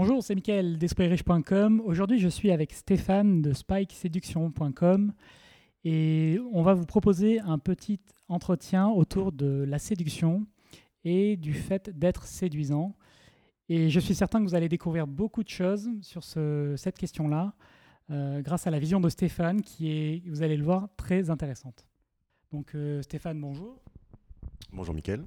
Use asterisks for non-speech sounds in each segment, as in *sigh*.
Bonjour, c'est Mickaël d'espritriche.com. Aujourd'hui, je suis avec Stéphane de spikeséduction.com et on va vous proposer un petit entretien autour de la séduction et du fait d'être séduisant. Et je suis certain que vous allez découvrir beaucoup de choses sur cette question-là euh, grâce à la vision de Stéphane qui est, vous allez le voir, très intéressante. Donc euh, Stéphane, bonjour. Bonjour Mickaël.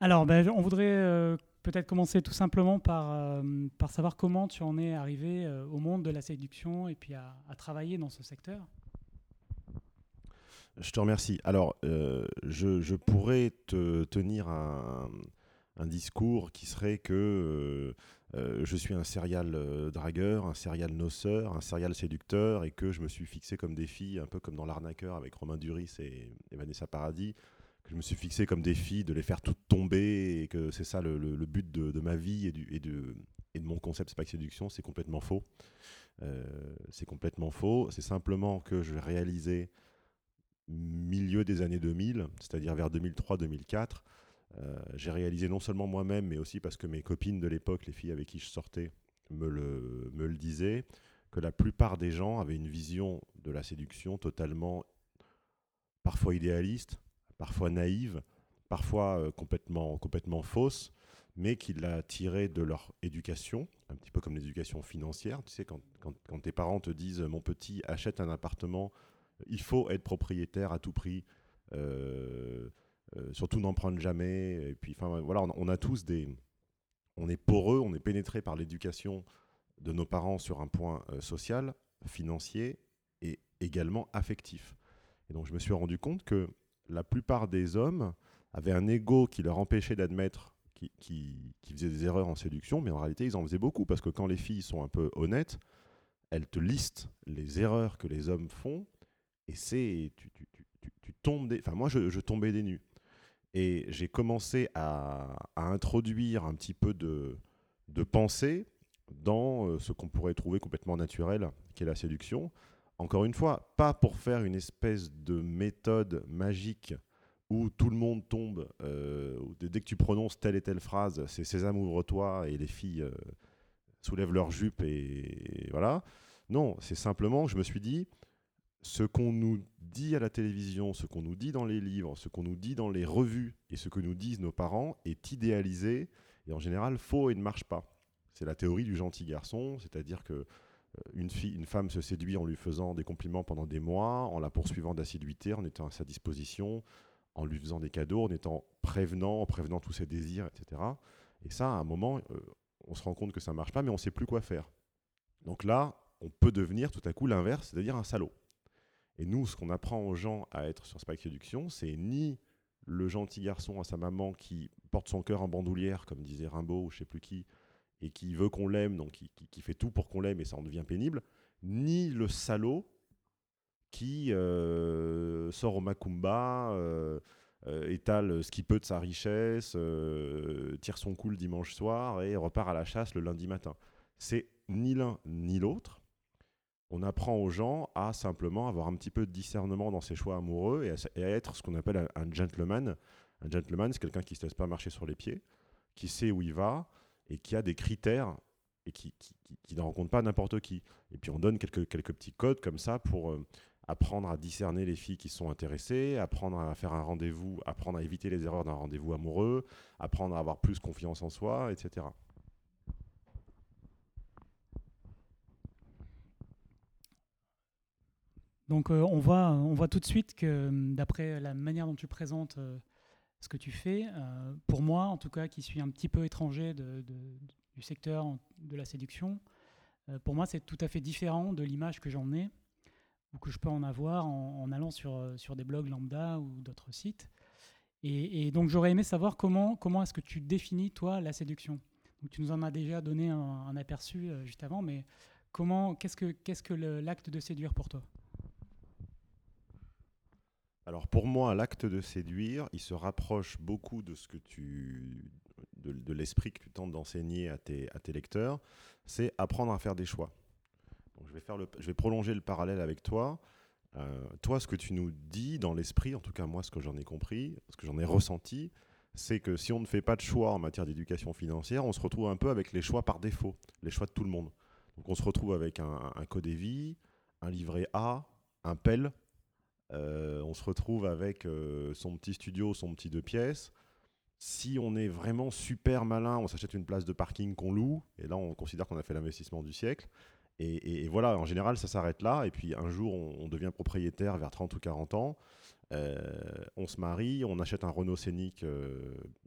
Alors, ben, on voudrait euh, peut-être commencer tout simplement par, par savoir comment tu en es arrivé au monde de la séduction et puis à, travailler dans ce secteur. Je te remercie. Alors, je, je, pourrais te tenir un, un discours qui serait que euh, euh, je suis un serial euh, dragueur, un serial noceur, un serial séducteur et que je me suis fixé comme défi, un peu comme dans L'arnaqueur avec Romain Duris et, Vanessa Paradis, je me suis fixé comme défi de les faire toutes tomber et que c'est ça le, but de, ma vie et, de, mon concept Spike Séduction, c'est complètement faux. c'est complètement faux. C'est simplement que je réalisais milieu des années 2000, c'est-à-dire vers 2003-2004, euh, j'ai réalisé non seulement moi-même, mais aussi parce que mes copines de l'époque, les filles avec qui je sortais, me le disaient, que la plupart des gens avaient une vision de la séduction totalement, parfois idéaliste, parfois naïve, parfois euh, complètement, complètement fausse, mais qui l'a tirée de leur éducation, un petit peu comme l'éducation financière. Tu sais, quand, quand, tes parents te disent Mon petit, achète un appartement, il faut être propriétaire à tout prix. Euh, euh, surtout n'en prendre jamais. Et puis, enfin, voilà, on, a tous des. On est poreux, on est pénétré par l'éducation de nos parents sur un point euh, social, financier et également affectif. Et donc, je me suis rendu compte que la plupart des hommes avaient un ego qui leur empêchait d'admettre qu'ils qui, faisaient des erreurs en séduction, mais en réalité, ils en faisaient beaucoup parce que quand les filles sont un peu honnêtes, elles te listent les erreurs que les hommes font et c'est. Tu, tu, tu, tombes des. Enfin, moi, je, tombais des nues. Et j'ai commencé à, introduire un petit peu de, pensée dans euh, ce qu'on pourrait trouver complètement naturel, qui est la séduction. Encore une fois, pas pour faire une espèce de méthode magique où tout le monde tombe, euh, dès que tu prononces telle et telle phrase, c'est Sésame ouvre-toi et les filles euh, soulèvent leur jupe et, voilà. Non, c'est simplement, je me suis dit, ce qu'on nous dit à la télévision, ce qu'on nous dit dans les livres, ce qu'on nous dit dans les revues et ce que nous disent nos parents est idéalisé et en général faux et ne marche pas. C'est la théorie du gentil garçon, c'est-à-dire que une, fille, une femme se séduit en lui faisant des compliments pendant des mois, en la poursuivant d'assiduité, en étant à sa disposition, en lui faisant des cadeaux, en étant prévenant, en prévenant tous ses désirs, etc. Et ça, à un moment, euh, on se rend compte que ça ne marche pas, mais on ne sait plus quoi faire. Donc là, on peut devenir tout à coup l'inverse, c'est-à-dire un salaud. Et nous, ce qu'on apprend aux gens à être sur Spike Séduction, c'est ni le gentil garçon à sa maman qui porte son cœur en bandoulière, comme disait Rimbaud ou je sais plus qui, et qui veut qu'on l'aime, donc qui, fait tout pour qu'on l'aime et ça en devient pénible, ni le salaud qui euh, sort au Macumba, euh, euh, étale ce qu'il peut de sa richesse, tire son coup le dimanche soir et repart à la chasse le lundi matin. C'est ni l'un ni l'autre on apprend aux gens à simplement avoir un petit peu de discernement dans ses choix amoureux et à, être ce qu'on appelle un, gentleman. Un gentleman, c'est quelqu'un qui ne se laisse pas marcher sur les pieds, qui sait où il va et qui a des critères et qui, ne rencontre pas n'importe qui. Et puis on donne quelques, quelques petits codes comme ça pour euh, apprendre à discerner les filles qui sont intéressées, apprendre à faire un rendez-vous, apprendre à éviter les erreurs d'un rendez-vous amoureux, apprendre à avoir plus confiance en soi, etc. Donc euh, on, voit, on voit tout de suite que d'après la manière dont tu présentes euh, ce que tu fais, euh, pour moi en tout cas qui suis un petit peu étranger du secteur de la séduction, pour moi c'est tout à fait différent de l'image que j'en ai ou que je peux en avoir en, allant sur, sur des blogs lambda ou d'autres sites. Et, donc j'aurais aimé savoir comment, comment est-ce que tu définis toi la séduction. Donc, tu nous en as déjà donné un, aperçu juste avant, mais qu'est-ce que, qu'est-ce que l'acte de séduire pour toi? Alors pour moi, l'acte de séduire, il se rapproche beaucoup de ce que tu, de, l'esprit que tu tentes d'enseigner à tes, à tes lecteurs, c'est apprendre à faire des choix. je, vais faire le, je vais prolonger le parallèle avec toi. Euh, toi, ce que tu nous dis dans l'esprit, en tout cas moi, ce que j'en ai compris, ce que j'en ai ressenti, c'est que si on ne fait pas de choix en matière d'éducation financière, on se retrouve un peu avec les choix par défaut, les choix de tout le monde. Donc on se retrouve avec un, un Codévi, un livret A, un PEL, euh, on se retrouve avec euh, son petit studio, son petit deux pièces. Si on est vraiment super malin, on s'achète une place de parking qu'on loue, et là on considère qu'on a fait l'investissement du siècle. Et, voilà, en général, ça s'arrête là. Et puis un jour, on, devient propriétaire vers 30 ou 40 ans. Euh, on se marie, on achète un Renault Scénic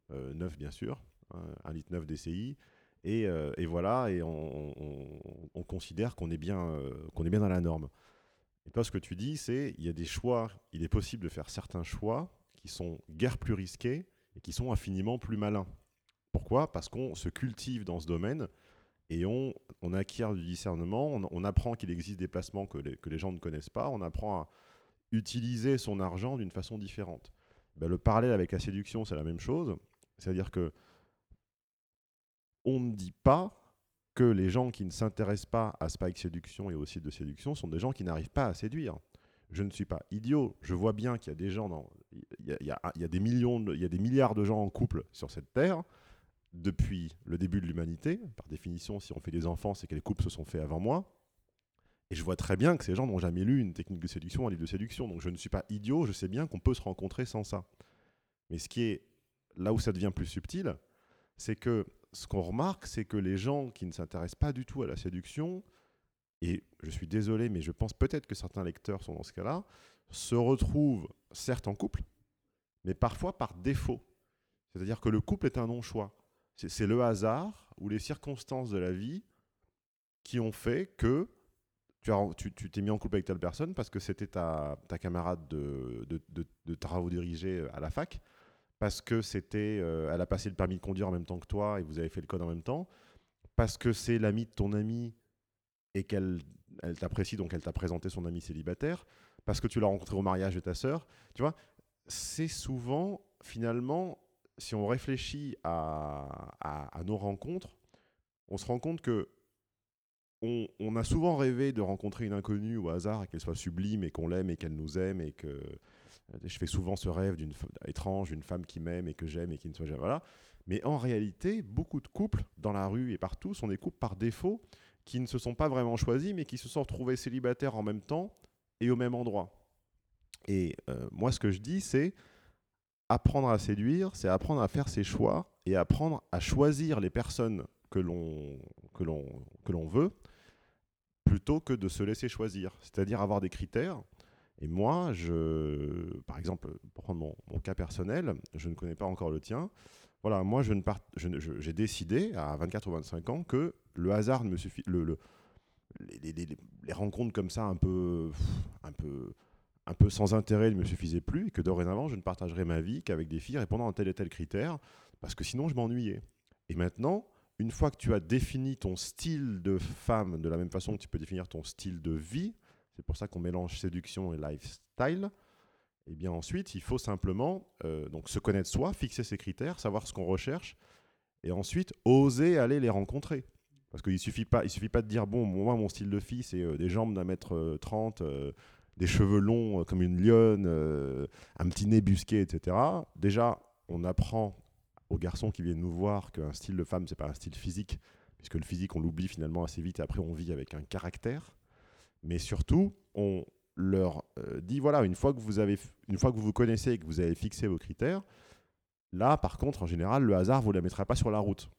neuf, bien sûr, hein, un litre neuf DCI. Et, voilà, et on, considère qu'on est, bien, qu'on est bien dans la norme. Et toi, ce que tu dis, c'est il y a des choix, il est possible de faire certains choix qui sont guère plus risqués et qui sont infiniment plus malins. Pourquoi? Parce qu'on se cultive dans ce domaine et on, acquiert du discernement, on, apprend qu'il existe des placements que les, que les, gens ne connaissent pas, on apprend à utiliser son argent d'une façon différente. Ben, le parallèle avec la séduction, c'est la même chose. C'est-à-dire que on ne dit pas que les gens qui ne s'intéressent pas à Spike Séduction et au site de séduction sont des gens qui n'arrivent pas à séduire. Je ne suis pas idiot. Je vois bien qu'il y a des gens il y a, des millions, il y a des milliards de gens en couple sur cette terre depuis le début de l'humanité. Par définition, si on fait des enfants, c'est que les couples se sont faits avant moi. Et je vois très bien que ces gens n'ont jamais lu une technique de séduction, un livre de séduction. Donc je ne suis pas idiot. Je sais bien qu'on peut se rencontrer sans ça. Mais ce qui est là où ça devient plus subtil, c'est que ce qu'on remarque, c'est que les gens qui ne s'intéressent pas du tout à la séduction, et je suis désolé, mais je pense peut-être que certains lecteurs sont dans ce cas-là, se retrouvent certes en couple, mais parfois par défaut. C'est-à-dire que le couple est un non-choix. C'est le hasard ou les circonstances de la vie qui ont fait que tu t'es mis en couple avec telle personne parce que c'était ta, camarade de, de, travaux dirigés à la fac parce que c'était, euh, elle a passé le permis de conduire en même temps que toi et vous avez fait le code en même temps, parce que c'est l'ami de ton ami et qu'elle elle t'apprécie, donc elle t'a présenté son ami célibataire, parce que tu l'as rencontré au mariage de ta sœur, tu vois, c'est souvent, finalement, si on réfléchit à, nos rencontres, on se rend compte que on, on, a souvent rêvé de rencontrer une inconnue au hasard qu'elle soit sublime et qu'on l'aime et qu'elle nous aime et que je fais souvent ce rêve d'une étrange, d'une femme qui m'aime et que j'aime et qui ne soit jamais là. Mais en réalité, beaucoup de couples dans la rue et partout sont des couples par défaut qui ne se sont pas vraiment choisis, mais qui se sont retrouvés célibataires en même temps et au même endroit. Et euh, moi, ce que je dis, c'est apprendre à séduire, c'est apprendre à faire ses choix et apprendre à choisir les personnes que l'on que l'on que l'on veut plutôt que de se laisser choisir. C'est-à-dire avoir des critères et moi, je, par exemple, pour prendre mon, cas personnel, je ne connais pas encore le tien. Voilà, moi, je ne j'ai décidé à 24 ou 25 ans que le hasard ne me suffit. Le, les, rencontres comme ça, un peu, un peu, un peu sans intérêt, ne me suffisaient plus, et que dorénavant, je ne partagerai ma vie qu'avec des filles répondant à tel et tel critère, parce que sinon, je m'ennuyais. Et maintenant, une fois que tu as défini ton style de femme de la même façon que tu peux définir ton style de vie, c'est pour ça qu'on mélange séduction et lifestyle. Et eh bien ensuite, il faut simplement euh, donc se connaître soi, fixer ses critères, savoir ce qu'on recherche, et ensuite oser aller les rencontrer. Parce qu'il ne suffit, pas, suffit pas de dire, bon, moi, mon style de fille, c'est euh, des jambes d'un mètre 30, euh, des cheveux longs comme une lionne, un petit nez busqué, etc. Déjà, on apprend aux garçons qui viennent nous voir qu'un style de femme, c'est pas un style physique, puisque le physique, on l'oublie finalement assez vite, et après, on vit avec un caractère mais surtout, on leur euh, dit voilà, une fois que vous avez, une fois que vous vous connaissez et que vous avez fixé vos critères, là, par contre, en général, le hasard vous la mettra pas sur la route.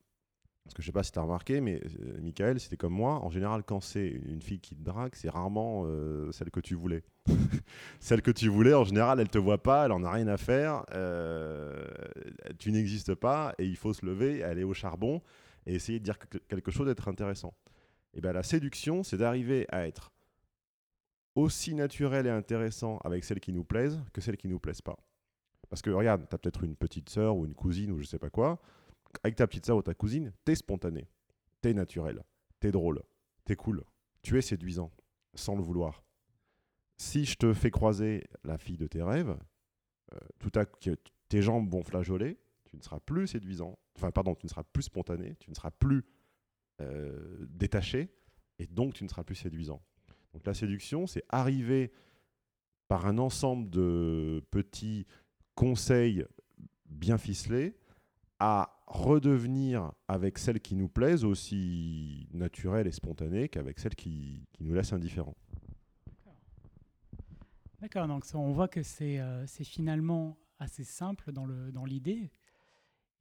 Parce que je sais pas si tu as remarqué, mais euh, Michael, c'était comme moi. En général, quand c'est une fille qui te drague, c'est rarement euh, celle que tu voulais. *laughs* celle que tu voulais, en général, elle te voit pas, elle en a rien à faire. tu n'existes pas et il faut se lever, aller au charbon et essayer de dire quelque chose d'être intéressant. Et bien, la séduction, c'est d'arriver à être aussi naturel et intéressant avec celles qui nous plaisent que celles qui nous plaisent pas. Parce que regarde, tu as peut-être une petite sœur ou une cousine ou je sais pas quoi. Avec ta petite sœur ou ta cousine, tu es spontané, tu es naturel, tu es drôle, tu es cool, tu es séduisant, sans le vouloir. Si je te fais croiser la fille de tes rêves, euh, tout à tes jambes vont flageoler, tu ne seras plus séduisant, enfin pardon, tu ne seras plus spontané, tu ne seras plus euh, détaché, et donc tu ne seras plus séduisant. Donc la séduction, c'est arriver par un ensemble de petits conseils bien ficelées, à redevenir avec celles qui nous plaisent aussi naturelles et spontanées qu'avec celles qui, nous laissent indifférents. D'accord, donc on voit que c'est euh, finalement assez simple dans l'idée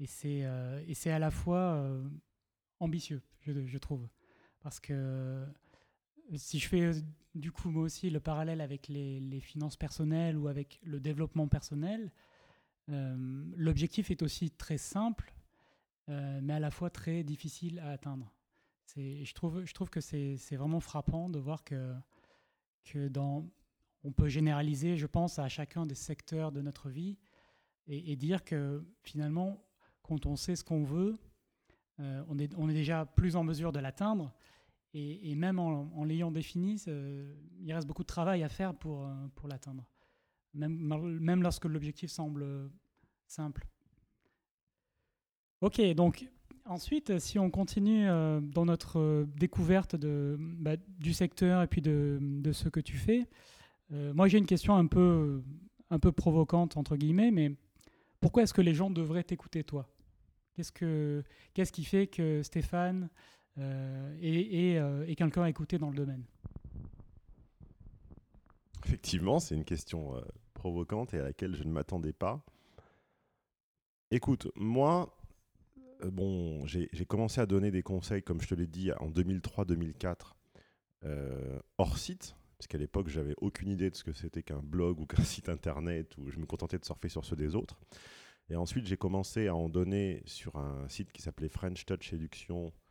c'est euh, et c'est à la fois euh, ambitieux, je, je, trouve. Parce que si je fais du coup moi aussi le parallèle avec les, finances personnelles ou avec le développement personnel, euh, l'objectif est aussi très simple, euh, mais à la fois très difficile à atteindre. Je trouve, que c'est vraiment frappant de voir que, que on peut généraliser, je pense, à chacun des secteurs de notre vie et, dire que finalement, quand on sait ce qu'on veut, euh, on est déjà plus en mesure de l'atteindre. Et, même en, l'ayant défini, il reste beaucoup de travail à faire pour, pour l'atteindre même, même lorsque l'objectif semble simple. Ok, donc ensuite, si on continue euh, dans notre euh, découverte de, bah, du secteur et puis de, de, ce que tu fais, euh, moi j'ai une question un peu, un peu provocante, entre guillemets, mais pourquoi est-ce que les gens devraient t'écouter toi? Qu'est-ce, que, qu'est-ce qui fait que Stéphane est, est quelqu'un à écouter dans le domaine Effectivement, c'est une question provocante et à laquelle je ne m'attendais pas. Écoute, moi, euh, bon, j'ai commencé à donner des conseils, comme je te l'ai dit, en 2003-2004, euh, hors site, parce qu'à l'époque, j'avais aucune idée de ce que c'était qu'un blog ou *laughs* qu'un site internet, où je me contentais de surfer sur ceux des autres. Et ensuite, j'ai commencé à en donner sur un site qui s'appelait French Touch Séduction, euh,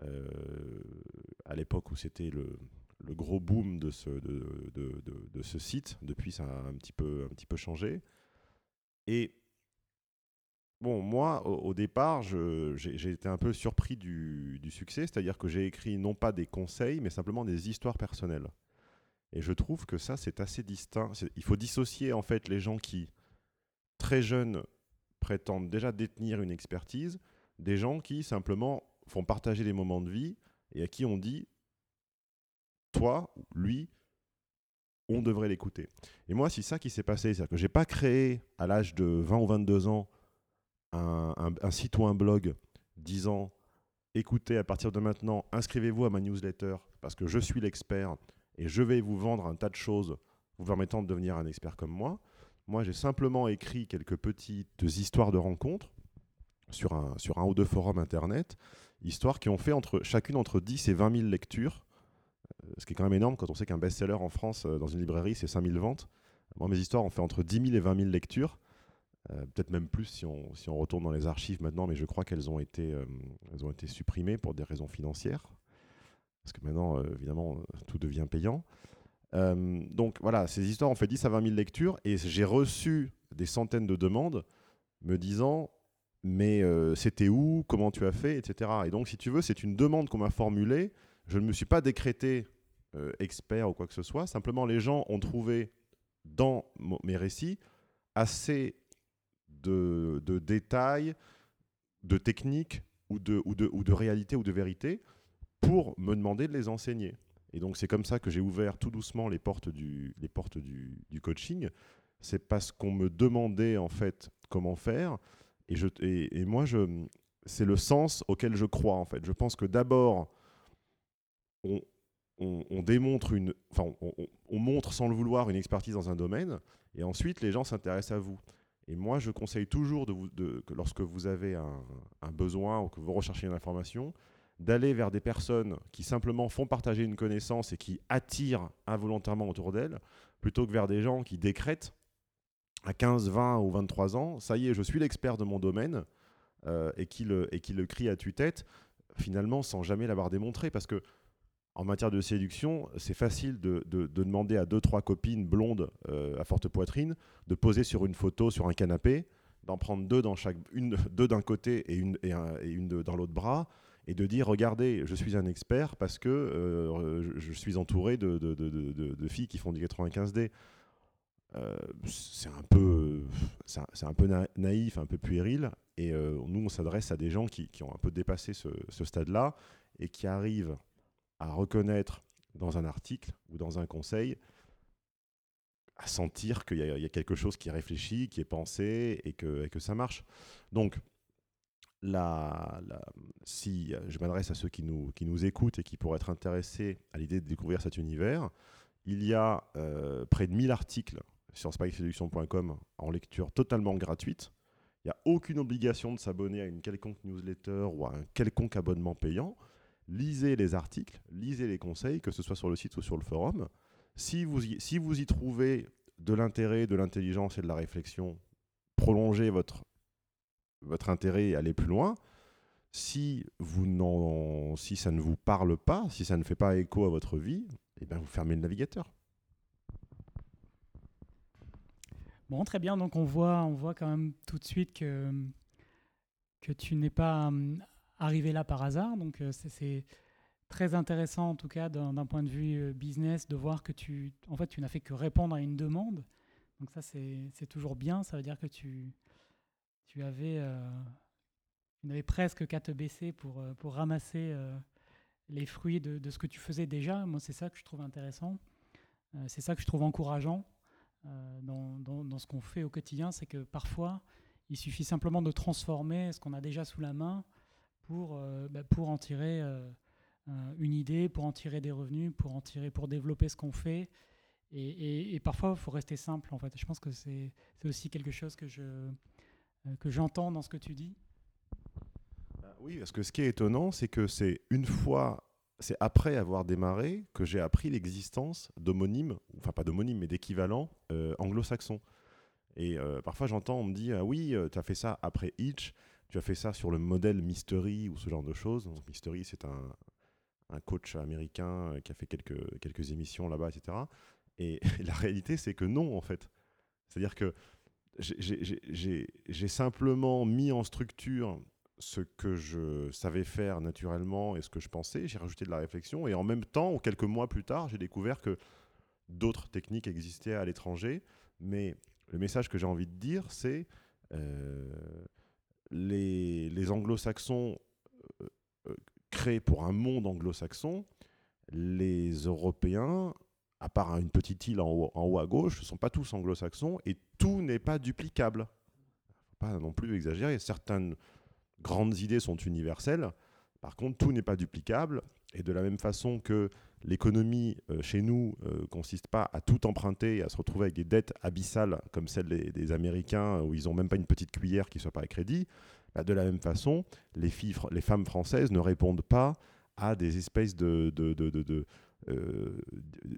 à l'époque où c'était le, gros boom de ce, site. Depuis, ça a un petit peu, un petit peu changé. Et bon, moi, au, départ, j'ai été un peu surpris du, du succès, c'est-à-dire que j'ai écrit non pas des conseils, mais simplement des histoires personnelles. Et je trouve que ça, c'est assez distinct. Il faut dissocier en fait les gens qui, très jeunes, prétendent déjà détenir une expertise, des gens qui simplement font partager des moments de vie et à qui on dit toi, lui, on devrait l'écouter. Et moi, c'est ça qui s'est passé. C'est-à-dire que je n'ai pas créé à l'âge de 20 ou 22 ans un, site ou un blog disant écoutez, à partir de maintenant, inscrivez-vous à ma newsletter parce que je suis l'expert et je vais vous vendre un tas de choses vous permettant de devenir un expert comme moi. Moi, j'ai simplement écrit quelques petites histoires de rencontres sur un, sur un ou deux forums internet, histoires qui ont fait entre, chacune entre 10 et 20 000 lectures euh, ce qui est quand même énorme quand on sait qu'un best-seller en France, euh, dans une librairie, c'est 5000 ventes. Moi, mes histoires ont fait entre 10 000 et 20 000 lectures. Euh, peut-être même plus si on, retourne dans les archives maintenant, mais je crois qu'elles ont été supprimées pour des raisons financières. Parce que maintenant, évidemment, tout devient payant. donc voilà, ces histoires ont fait 10 à 20 000 lectures et j'ai reçu des centaines de demandes me disant mais c'était où, comment tu as fait, etc. Et donc si tu veux, c'est une demande qu'on m'a formulée je ne me suis pas décrété euh, expert ou quoi que ce soit. Simplement, les gens ont trouvé dans mes récits assez de, détails, de techniques ou de, ou, de, ou de réalité ou de vérité pour me demander de les enseigner. Et donc, c'est comme ça que j'ai ouvert tout doucement les portes du, les portes du, du coaching. C'est parce qu'on me demandait en fait comment faire. Et, moi, c'est le sens auquel je crois en fait. Je pense que d'abord, on, démontre enfin, on, montre sans le vouloir une expertise dans un domaine, et ensuite les gens s'intéressent à vous. Et moi, je conseille toujours que lorsque vous avez un, besoin ou que vous recherchez une information, d'aller vers des personnes qui simplement font partager une connaissance et qui attirent involontairement autour d'elles, plutôt que vers des gens qui décrètent à 15, 20 ou 23 ans, ça y est, je suis l'expert de mon domaine, euh, et, qui le, crie à tue-tête, finalement sans jamais l'avoir démontré. Parce que en matière de séduction, c'est facile de, demander à deux, trois copines blondes euh, à forte poitrine de poser sur une photo sur un canapé, d'en prendre deux, dans chaque, une, deux d'un côté et une, et, une dans l'autre bras, et de dire regardez, je suis un expert parce que euh, je, suis entouré de, de, filles qui font du 95D. Euh, c'est un peu, c'est un peu naïf, un peu puéril, et nous on s'adresse à des gens qui, qui, ont un peu dépassé ce, stade-là et qui arrivent à reconnaître dans un article ou dans un conseil à sentir qu'il y, a quelque chose qui est réfléchi, qui est pensé et que, que ça marche. Donc, la, si je m'adresse à ceux qui nous, qui nous écoutent et qui pourraient être intéressés à l'idée de découvrir cet univers, il y a euh, près de 1000 articles sur spikeseduction.com en lecture totalement gratuite. Il n'y a aucune obligation de s'abonner à une quelconque newsletter ou à un quelconque abonnement payant. Lisez les articles, lisez les conseils, que ce soit sur le site ou sur le forum. Si vous y, si vous y trouvez de l'intérêt, de l'intelligence et de la réflexion, prolongez votre, votre intérêt et allez plus loin. Si, vous si ça ne vous parle pas, si ça ne fait pas écho à votre vie, eh bien vous fermez le navigateur. Très bien. Donc on voit, on voit quand même tout de suite que, que tu n'es pas hum, arrivé là par hasard. Donc euh, c'est très intéressant en tout cas d'un point de vue euh, business de voir que tu, en fait, tu n'as fait que répondre à une demande. Donc ça c'est toujours bien. Ça veut dire que tu, tu avais, euh, tu presque qu'à te baisser pour, pour ramasser les fruits de, ce que tu faisais déjà. Moi c'est ça que je trouve intéressant. c'est ça que je trouve encourageant. Euh, dans, ce qu'on fait au quotidien, c'est que parfois, il suffit simplement de transformer ce qu'on a déjà sous la main pour, euh, bah, pour en tirer euh, une idée, pour en tirer des revenus, pour en tirer, pour développer ce qu'on fait. Et, parfois, il faut rester simple. En fait, je pense que c'est aussi quelque chose que je que j'entends dans ce que tu dis. Oui, parce que ce qui est étonnant, c'est que c'est une fois c'est après avoir démarré que j'ai appris l'existence d'homonymes, enfin pas d'homonymes, mais d'équivalents euh, anglo-saxons. Et euh, parfois j'entends, on me dit, ah oui, euh, tu as fait ça après Hitch, tu as fait ça sur le modèle Mystery ou ce genre de choses. Mystery, c'est un, coach américain qui a fait quelques, quelques émissions là-bas, etc. Et, *laughs* la réalité, c'est que non, en fait. C'est-à-dire que j'ai simplement mis en structure ce que je savais faire naturellement et ce que je pensais, j'ai rajouté de la réflexion et en même temps, quelques mois plus tard, j'ai découvert que d'autres techniques existaient à l'étranger. Mais le message que j'ai envie de dire, c'est euh, les, les anglo-saxons euh, euh, créent pour un monde anglo-saxon, les Européens, à part une petite île en haut, à gauche, ne sont pas tous anglo-saxons et tout n'est pas duplicable. Pas non plus exagérer. Certaines grandes idées sont universelles. Par contre, tout n'est pas duplicable. Et de la même façon que l'économie euh, chez nous euh, consiste pas à tout emprunter et à se retrouver avec des dettes abyssales comme celles des, Américains où ils n'ont même pas une petite cuillère qui soit pas à crédit, bah, de la même façon, les, femmes françaises ne répondent pas à des espèces euh,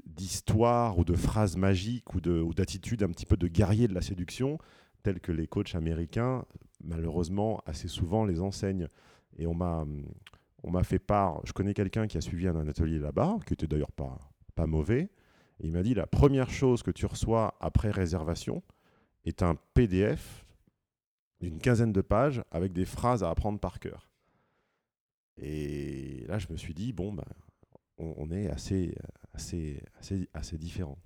d'histoires ou de phrases magiques ou d'attitudes un petit peu de guerrier de la séduction telles que les coachs américains, malheureusement, assez souvent les enseignent. Et on m'a, on m'a fait part, je connais quelqu'un qui a suivi un, atelier là-bas, qui était d'ailleurs pas, pas mauvais, et il m'a dit la première chose que tu reçois après réservation est un PDF d'une quinzaine de pages avec des phrases à apprendre par cœur. Et là, je me suis dit, bon, ben, on, est assez, assez, assez, assez différents.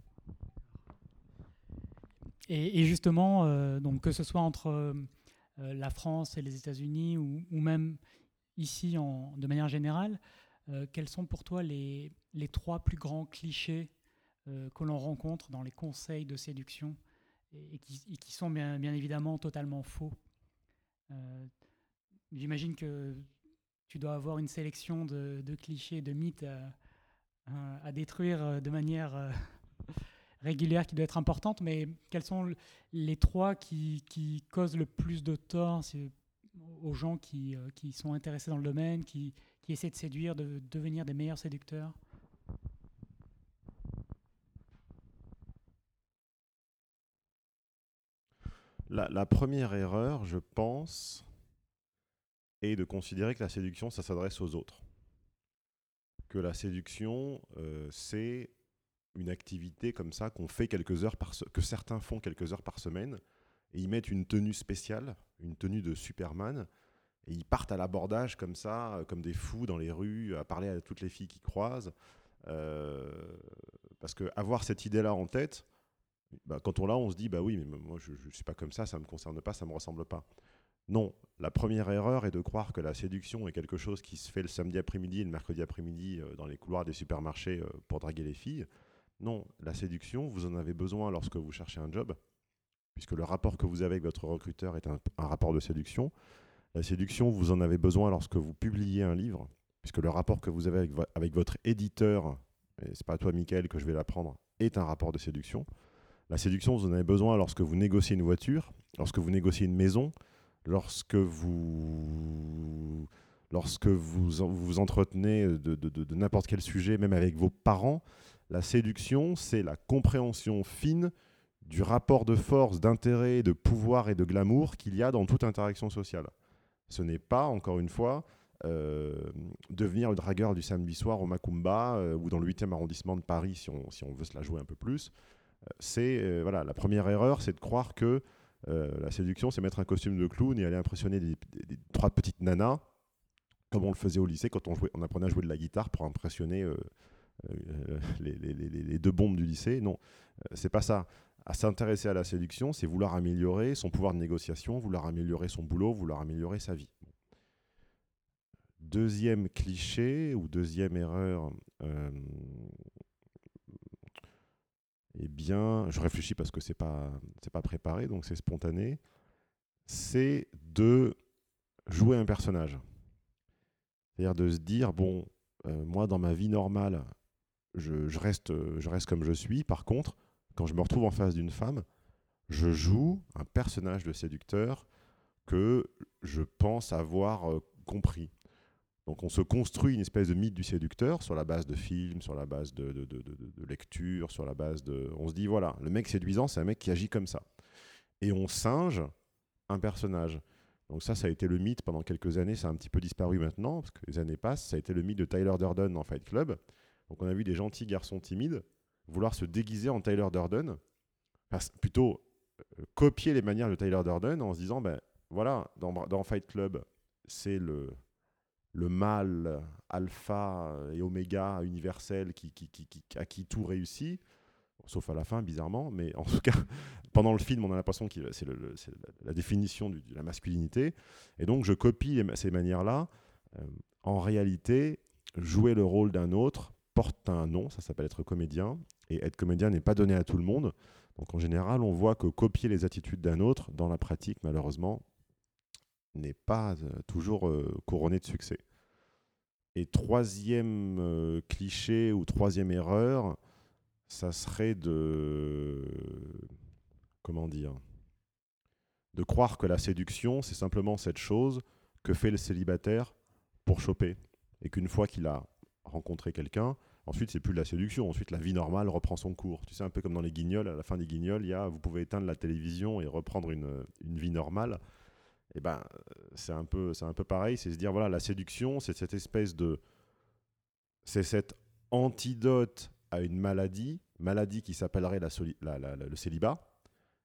Et, justement, euh, donc que ce soit entre euh, la France et les États-Unis ou, même ici en, de manière générale, euh, quels sont pour toi les, trois plus grands clichés que l'on rencontre dans les conseils de séduction et, qui, sont bien, évidemment totalement faux? J'imagine que tu dois avoir une sélection de, clichés, de mythes à, détruire de manière régulière qui doit être importante, mais quels sont les trois qui, causent le plus de tort aux gens qui, euh, qui, sont intéressés dans le domaine, qui, qui essaient de séduire, de devenir des meilleurs séducteurs? La, première erreur, je pense, est de considérer que la séduction, ça s'adresse aux autres. Que la séduction, euh, c'est une activité comme ça qu'on fait quelques heures par que certains font quelques heures par semaine et ils mettent une tenue spéciale, une tenue de Superman et ils partent à l'abordage comme ça, euh, comme des fous dans les rues, à parler à toutes les filles qui croisent. Euh, parce que avoir cette idée-là en tête, bah, quand on l'a, on se dit bah oui, mais moi je ne suis pas comme ça, ça me concerne pas, ça me ressemble pas. Non, la première erreur est de croire que la séduction est quelque chose qui se fait le samedi après-midi et le mercredi après-midi euh, dans les couloirs des supermarchés pour draguer les filles. Non, la séduction, vous en avez besoin lorsque vous cherchez un job, puisque le rapport que vous avez avec votre recruteur est un, rapport de séduction. La séduction, vous en avez besoin lorsque vous publiez un livre, puisque le rapport que vous avez avec, votre éditeur, et c'est pas à toi, Michael, que je vais l'apprendre, est un rapport de séduction. La séduction, vous en avez besoin lorsque vous négociez une voiture, lorsque vous négociez une maison, lorsque vous, lorsque vous vous entretenez de, n'importe quel sujet, même avec vos parents. La séduction, c'est la compréhension fine du rapport de force, d'intérêt, de pouvoir et de glamour qu'il y a dans toute interaction sociale. Ce n'est pas, encore une fois, euh, devenir le dragueur du samedi soir au Macumba euh, ou dans le 8e arrondissement de Paris, si on, veut se la jouer un peu plus. Euh, c'est voilà, la première erreur, c'est de croire que la séduction, c'est mettre un costume de clown et aller impressionner des, trois petites nanas, comme on le faisait au lycée quand on, on apprenait à jouer de la guitare pour impressionner les, les, deux bombes du lycée. Non, c'est pas ça à s'intéresser à la séduction, c'est vouloir améliorer son pouvoir de négociation, vouloir améliorer son boulot, vouloir améliorer sa vie. Deuxième cliché ou deuxième erreur, euh, eh bien, je réfléchis parce que c'est pas pas préparé, donc c'est spontané. C'est de jouer un personnage, c'est-à-dire de se dire bon, euh, moi dans ma vie normale, je, reste je reste comme je suis. Par contre, quand je me retrouve en face d'une femme, je joue un personnage de séducteur que je pense avoir euh, compris. Donc on se construit une espèce de mythe du séducteur sur la base de films, sur la base de, de, lectures, sur la base de... On se dit, voilà, le mec séduisant, c'est un mec qui agit comme ça. Et on singe un personnage. Donc ça, ça a été le mythe pendant quelques années, ça a un petit peu disparu maintenant, parce que les années passent, ça a été le mythe de Tyler Durden en Fight Club. Donc on a vu des gentils garçons timides vouloir se déguiser en Tyler Durden, plutôt euh, copier les manières de Tyler Durden en se disant, ben voilà, dans, Fight Club, c'est le, le mal alpha et oméga universel qui, qui, qui, à qui tout réussit, sauf à la fin, bizarrement, mais en tout cas, *laughs* pendant le film, on a l'impression que c'est la définition de la masculinité. Et donc, je copie ces manières-là. Euh, en réalité, jouer le rôle d'un autre porte un nom, ça s'appelle être comédien, et être comédien n'est pas donné à tout le monde. Donc en général, on voit que copier les attitudes d'un autre, dans la pratique, malheureusement, n'est pas euh, toujours euh, couronné de succès. Et troisième euh, cliché ou troisième erreur, ça serait de... Comment dire De croire que la séduction, c'est simplement cette chose que fait le célibataire pour choper. Et qu'une fois qu'il a rencontré quelqu'un, ensuite c'est plus de la séduction, ensuite la vie normale reprend son cours. Tu sais, un peu comme dans les guignols, à la fin des guignols, il y a vous pouvez éteindre la télévision et reprendre une, une vie normale et eh ben, c'est un, peu, un peu pareil, c'est se dire, voilà, la séduction, c'est cette espèce de... C'est cet antidote à une maladie, maladie qui s'appellerait la, le célibat.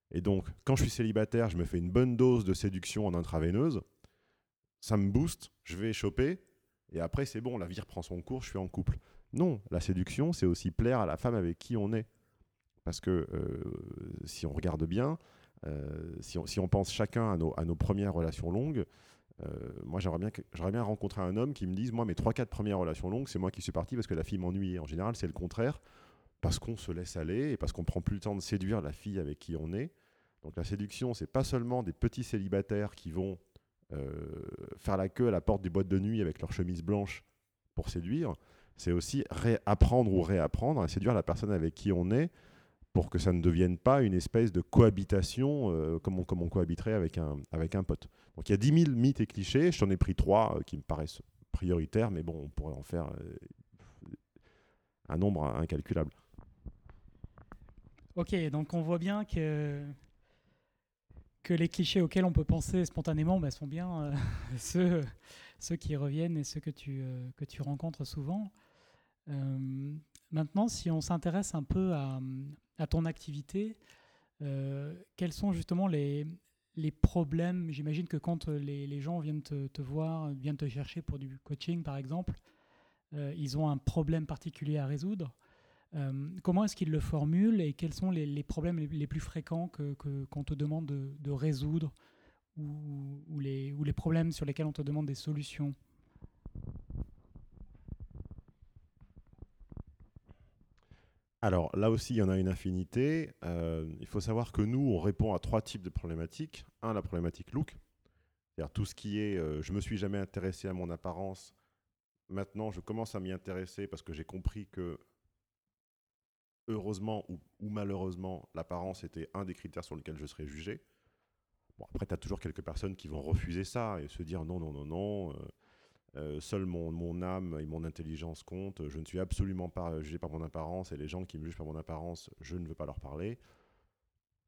Et donc, quand je suis célibataire, je me fais une bonne dose de séduction en intraveineuse, ça me booste, je vais choper, et après, c'est bon, la vie reprend son cours, je suis en couple. Non, la séduction, c'est aussi plaire à la femme avec qui on est. Parce que euh, si on regarde bien, euh, si, on, pense chacun à nos, premières relations longues, euh, moi, j'aimerais bien, rencontrer un homme qui me dise, moi, mes 3-4 premières relations longues, c'est moi qui suis parti parce que la fille m'ennuyait. En général, c'est le contraire, parce qu'on se laisse aller et parce qu'on prend plus le temps de séduire la fille avec qui on est. Donc la séduction, c'est pas seulement des petits célibataires qui vont faire la queue à la porte des boîtes de nuit avec leur chemise blanche pour séduire, c'est aussi réapprendre ou réapprendre à séduire la personne avec qui on est pour que ça ne devienne pas une espèce de cohabitation euh, comme, on, cohabiterait avec un, pote. Donc il y a 10 000 mythes et clichés, je t'en ai pris trois euh, qui me paraissent prioritaires, mais bon, on pourrait en faire euh, un nombre incalculable. Ok, donc on voit bien que, que les clichés auxquels on peut penser spontanément bah, sont bien *laughs* ceux, ceux qui reviennent et ceux que tu, que tu rencontres souvent. Maintenant, si on s'intéresse un peu à, ton activité, euh, quels sont justement les, problèmes? J'imagine que quand les, les, gens viennent te, voir, viennent te chercher pour du coaching par exemple, euh, ils ont un problème particulier à résoudre. Euh, comment est-ce qu'ils le formulent et quels sont les, problèmes les, plus fréquents qu'on que, te demande de, résoudre ou, ou, les, ou les problèmes sur lesquels on te demande des solutions? Alors là aussi, il y en a une infinité. Euh, il faut savoir que nous, on répond à trois types de problématiques. Un, la problématique look, c'est-à-dire tout ce qui est euh, je me suis jamais intéressé à mon apparence, maintenant je commence à m'y intéresser parce que j'ai compris que heureusement ou, malheureusement, l'apparence était un des critères sur lesquels je serais jugé. Bon, après, tu as toujours quelques personnes qui vont refuser ça et se dire non, non, non, non. Euh, euh, seul mon, mon, âme et mon intelligence comptent. Je ne suis absolument pas jugé par mon apparence et les gens qui me jugent par mon apparence, je ne veux pas leur parler.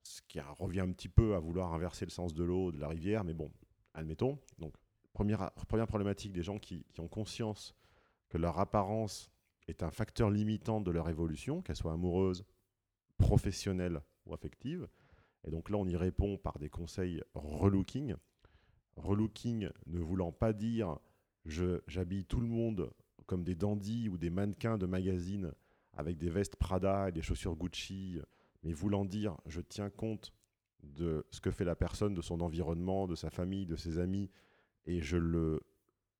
Ce qui revient un petit peu à vouloir inverser le sens de l'eau, de la rivière, mais bon, admettons. Donc, première, première problématique des gens qui, qui ont conscience que leur apparence est un facteur limitant de leur évolution, qu'elle soit amoureuse, professionnelle ou affective. Et donc là, on y répond par des conseils relooking. Relooking ne voulant pas dire j'habille tout le monde comme des dandys ou des mannequins de magazines avec des vestes Prada et des chaussures Gucci, mais voulant dire je tiens compte de ce que fait la personne, de son environnement, de sa famille, de ses amis, et je, le,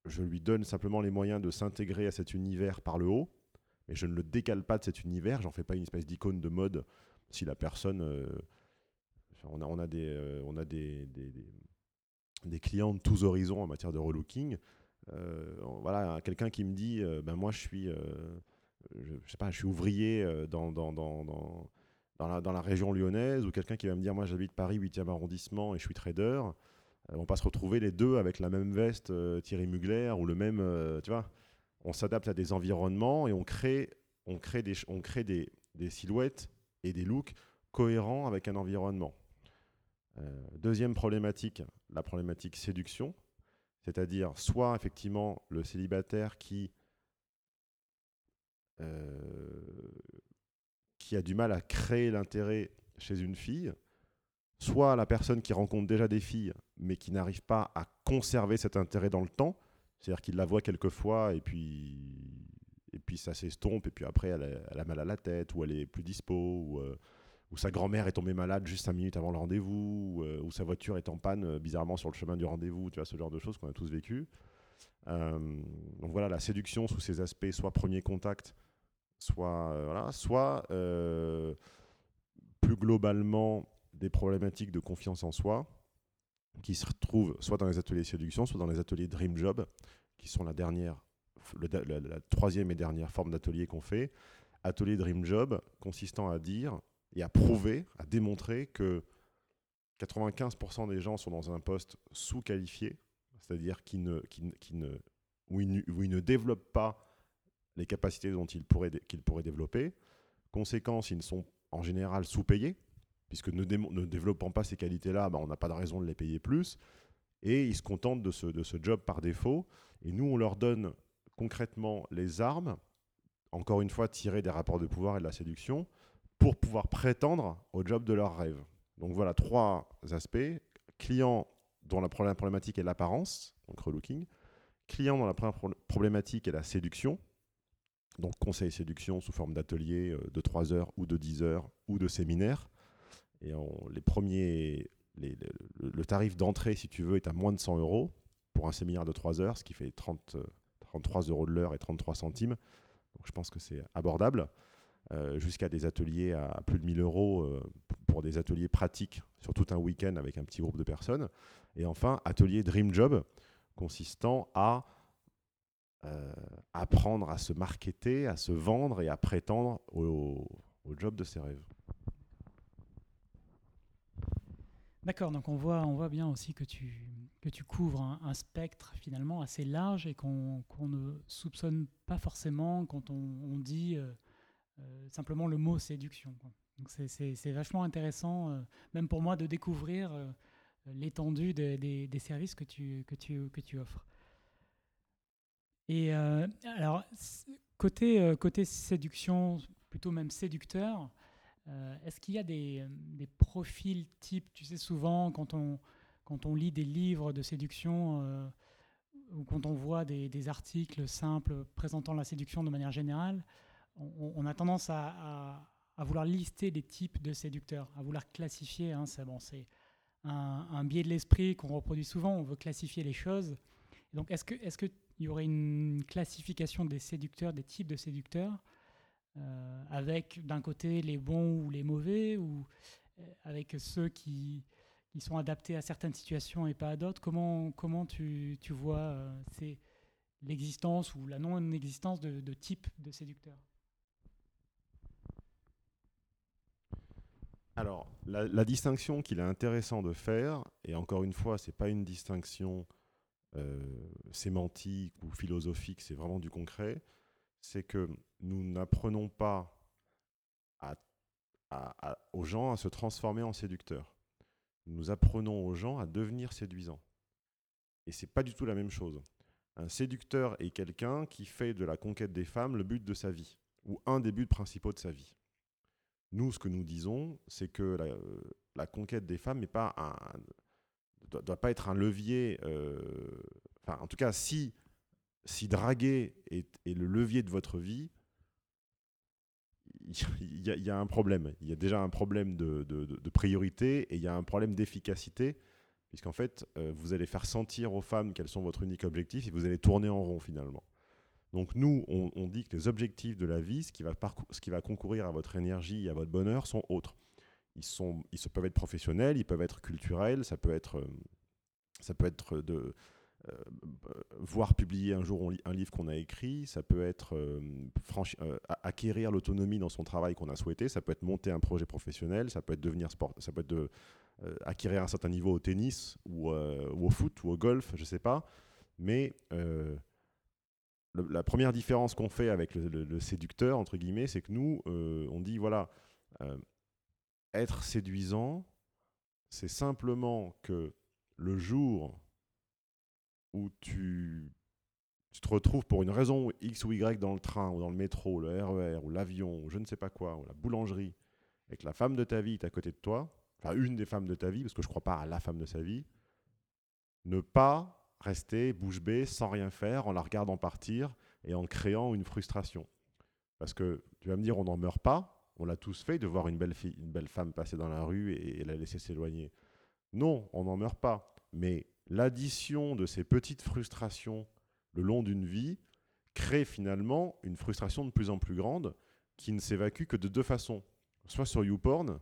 je lui donne simplement les moyens de s'intégrer à cet univers par le haut, mais je ne le décale pas de cet univers, j'en fais pas une espèce d'icône de mode si la personne... Euh, on a, on a, des, euh, on a des, des, des, clients de tous horizons en matière de relooking. Euh, voilà, quelqu'un qui me dit, ben moi je suis, je, sais pas, je suis ouvrier dans, dans, dans, dans dans la, dans la, région lyonnaise, ou quelqu'un qui va me dire, moi j'habite Paris 8e arrondissement et je suis trader, on va se retrouver les deux avec la même veste Thierry Mugler ou le même, tu vois. On s'adapte à des environnements et on crée, on crée, des, on crée des, silhouettes et des looks cohérents avec un environnement. Euh, deuxième problématique, la problématique séduction, c'est-à-dire soit effectivement le célibataire qui, euh, qui a du mal à créer l'intérêt chez une fille, soit la personne qui rencontre déjà des filles mais qui n'arrive pas à conserver cet intérêt dans le temps, c'est-à-dire qu'il la voit quelques fois et puis, et puis ça s'estompe et puis après elle a, mal à la tête ou elle est plus dispo ou, euh, ou sa grand-mère est tombée malade juste 5 minutes avant le rendez-vous ou, euh, sa voiture est en panne euh, bizarrement sur le chemin du rendez-vous, tu vois, ce genre de choses qu'on a tous vécu. donc voilà, la séduction sous ses aspects, soit premier contact, soit, voilà, soit plus globalement des problématiques de confiance en soi qui se retrouvent soit dans les ateliers séduction, soit dans les ateliers Dream Job, qui sont la dernière, la, troisième et dernière forme d'atelier qu'on fait. Atelier Dream Job consistant à dire et à prouver, à démontrer que 95% des gens sont dans un poste sous-qualifié, c'est-à-dire qui ne, qui, qui ne, où, ils, ne développent pas les capacités dont ils pourraient, qu'ils pourraient développer. Conséquence, ils sont en général sous-payés, puisque ne, développant pas ces qualités-là, bah, on n'a pas de raison de les payer plus. Et ils se contentent de ce, de ce job par défaut. Et nous, on leur donne concrètement les armes, encore une fois tirées des rapports de pouvoir et de la séduction, pour pouvoir prétendre au job de leur rêve. Donc voilà trois aspects. Client dont la problématique est l'apparence, donc relooking. Client dont la problématique est la séduction, donc conseil séduction sous forme d'atelier euh, de 3 heures ou de 10 heures ou de séminaire. Et les premiers, le, tarif d'entrée, si tu veux, est à moins de 100 euros pour un séminaire de 3 heures, ce qui fait 30, 33 euros de l'heure et 33 centimes. Donc je pense que c'est abordable. Euh, jusqu'à des ateliers à plus de 1000 euros euh, pour des ateliers pratiques sur tout un week-end avec un petit groupe de personnes. Et enfin, atelier Dream Job, consistant à euh, apprendre à se marketer, à se vendre et à prétendre au job de ses rêves. D'accord, donc on voit, on voit bien aussi que tu, que tu couvres un, spectre finalement assez large et qu'on ne soupçonne pas forcément quand on, dit simplement le mot séduction. Donc c'est vachement intéressant, euh, même pour moi, de découvrir l'étendue des services que tu, que tu, que tu offres. Et alors, côté, côté séduction, plutôt même séducteur, euh, est-ce qu'il y a des, profils types Tu sais, souvent, quand on, quand on lit des livres de séduction euh, ou quand on voit des, articles simples présentant la séduction de manière générale, on, a tendance à, vouloir lister des types de séducteurs, à vouloir classifier. Hein, c'est un, biais de l'esprit qu'on reproduit souvent, on veut classifier les choses. donc, est-ce qu'il est y aurait une classification des séducteurs, des types de séducteurs avec d'un côté les bons ou les mauvais, ou avec ceux qui, sont adaptés à certaines situations et pas à d'autres? Comment, tu, vois l'existence ou la non-existence de types de séducteurs? Alors, la, distinction qu'il est intéressant de faire, et encore une fois, ce n'est pas une distinction euh, sémantique ou philosophique, c'est vraiment du concret, c'est que nous n'apprenons pas aux gens à se transformer en séducteurs. Nous apprenons aux gens à devenir séduisants. Et ce n'est pas du tout la même chose. Un séducteur est quelqu'un qui fait de la conquête des femmes le but de sa vie, ou un des buts principaux de sa vie. Nous, ce que nous disons, c'est que la, conquête des femmes ne pas doit, pas être un levier. Euh, enfin, en tout cas, si, si draguer est, le levier de votre vie, il y, a un problème. Il y a déjà un problème de, priorité et il y a un problème d'efficacité, puisqu'en fait, euh, vous allez faire sentir aux femmes qu'elles sont votre unique objectif et vous allez tourner en rond finalement. Donc nous, on, dit que les objectifs de la vie, ce qui, va concourir à votre énergie et à votre bonheur, sont autres. Ils, peuvent être professionnels, ils peuvent être culturels, ça peut être, euh, ça peut être de euh, voir publier un jour un livre qu'on a écrit, ça peut être euh, acquérir l'autonomie dans son travail qu'on a souhaité, ça peut être monter un projet professionnel, ça peut être devenir sport, ça peut être acquérir un certain niveau au tennis ou, au foot ou au golf, je ne sais pas. Mais la première différence qu'on fait avec le, séducteur, entre guillemets, c'est que nous, euh, on dit, voilà, euh, être séduisant, c'est simplement que le jour où tu, tu, te retrouves pour une raison X ou Y dans le train, ou dans le métro, le RER, e ou l'avion, ou je ne sais pas quoi, ou la boulangerie, et que la femme de ta vie est à côté de toi, enfin une des femmes de ta vie, parce que je ne crois pas à la femme de sa vie, ne pas rester bouche bée sans rien faire en la regardant partir et en créant une frustration. Parce que tu vas me dire, on n'en meurt pas, on l'a tous fait de voir une belle, femme passer dans la rue et, la laisser s'éloigner. Non, on n'en meurt pas. Mais l'addition de ces petites frustrations le long d'une vie crée finalement une frustration de plus en plus grande qui ne s'évacue que de deux façons. Soit sur YouPorn,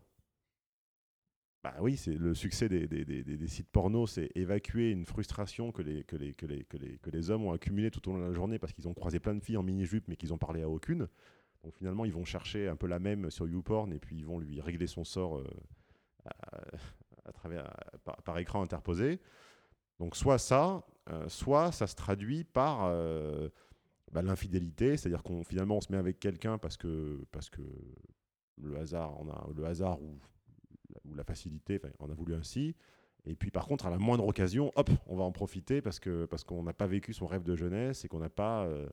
bah oui, c'est le succès des, sites porno, c'est évacuer une frustration que les, que, les, que, les, que, les, hommes ont accumulée tout au long de la journée parce qu'ils ont croisé plein de filles en mini-jupe mais qu'ils n'ont parlé à aucune. Donc finalement, ils vont chercher un peu la même sur YouPorn et puis ils vont lui régler son sort euh, à, travers, par, écran interposé. Donc soit ça, euh, soit ça se traduit par euh, bah, l'infidélité, c'est-à-dire qu'on finalement on se met avec quelqu'un parce que, parce que le hasard, on a le hasard ou ou la facilité, on a voulu ainsi. Et puis par contre, à la moindre occasion, hop, on va en profiter parce que parce qu'on n'a pas vécu son rêve de jeunesse et qu'on n'a pas, euh,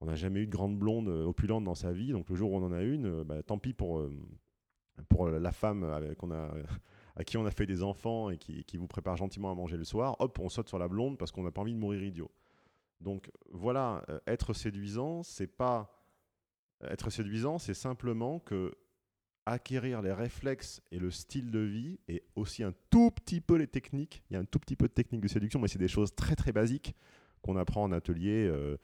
on n'a jamais eu de grande blonde euh, opulente dans sa vie. Donc le jour où on en a une, euh, bah, tant pis pour pour la femme qu'on a à qui on a fait des enfants et qui, qui, vous prépare gentiment à manger le soir. Hop, on saute sur la blonde parce qu'on n'a pas envie de mourir idiot. Donc voilà, être séduisant, c'est pas être séduisant, c'est simplement que acquérir les réflexes et le style de vie et aussi un tout petit peu les techniques. Il y a un tout petit peu de techniques de séduction, mais c'est des choses très très basiques qu'on apprend en atelier. Euh,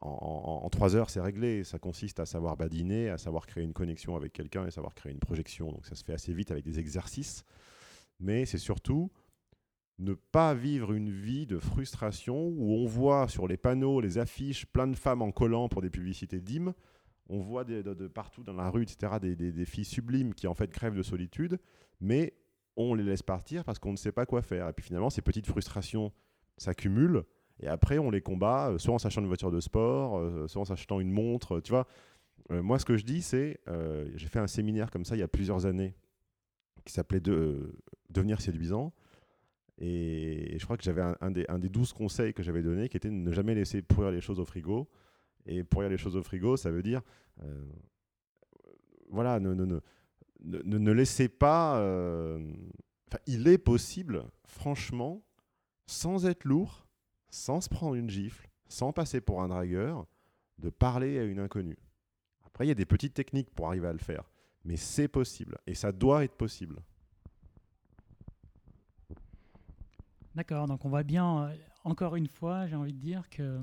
en, trois heures, c'est réglé. Ça consiste à savoir badiner, à savoir créer une connexion avec quelqu'un et savoir créer une projection. Donc ça se fait assez vite avec des exercices. Mais c'est surtout ne pas vivre une vie de frustration où on voit sur les panneaux, les affiches, plein de femmes en collant pour des publicités d'hymnes on voit de, partout dans la rue, etc., des, filles sublimes qui en fait crèvent de solitude, mais on les laisse partir parce qu'on ne sait pas quoi faire. Et puis finalement, ces petites frustrations s'accumulent, et après on les combat, euh, soit en s'achetant une voiture de sport, euh, soit en s'achetant une montre, tu vois. Euh, moi, ce que je dis, c'est, j'ai fait un séminaire comme ça il y a plusieurs années, qui s'appelait de, Devenir séduisant. Et, je crois que j'avais un, des, un des douze conseils que j'avais donné, qui était de ne jamais laisser pourrir les choses au frigo. Et pour y aller les choses au frigo, ça veut dire, euh, voilà, ne, ne, ne, ne, laissez pas. Euh, il est possible, franchement, sans être lourd, sans se prendre une gifle, sans passer pour un dragueur, de parler à une inconnue. Après, il y a des petites techniques pour arriver à le faire, mais c'est possible et ça doit être possible. D'accord, donc on voit bien, euh, encore une fois, j'ai envie de dire que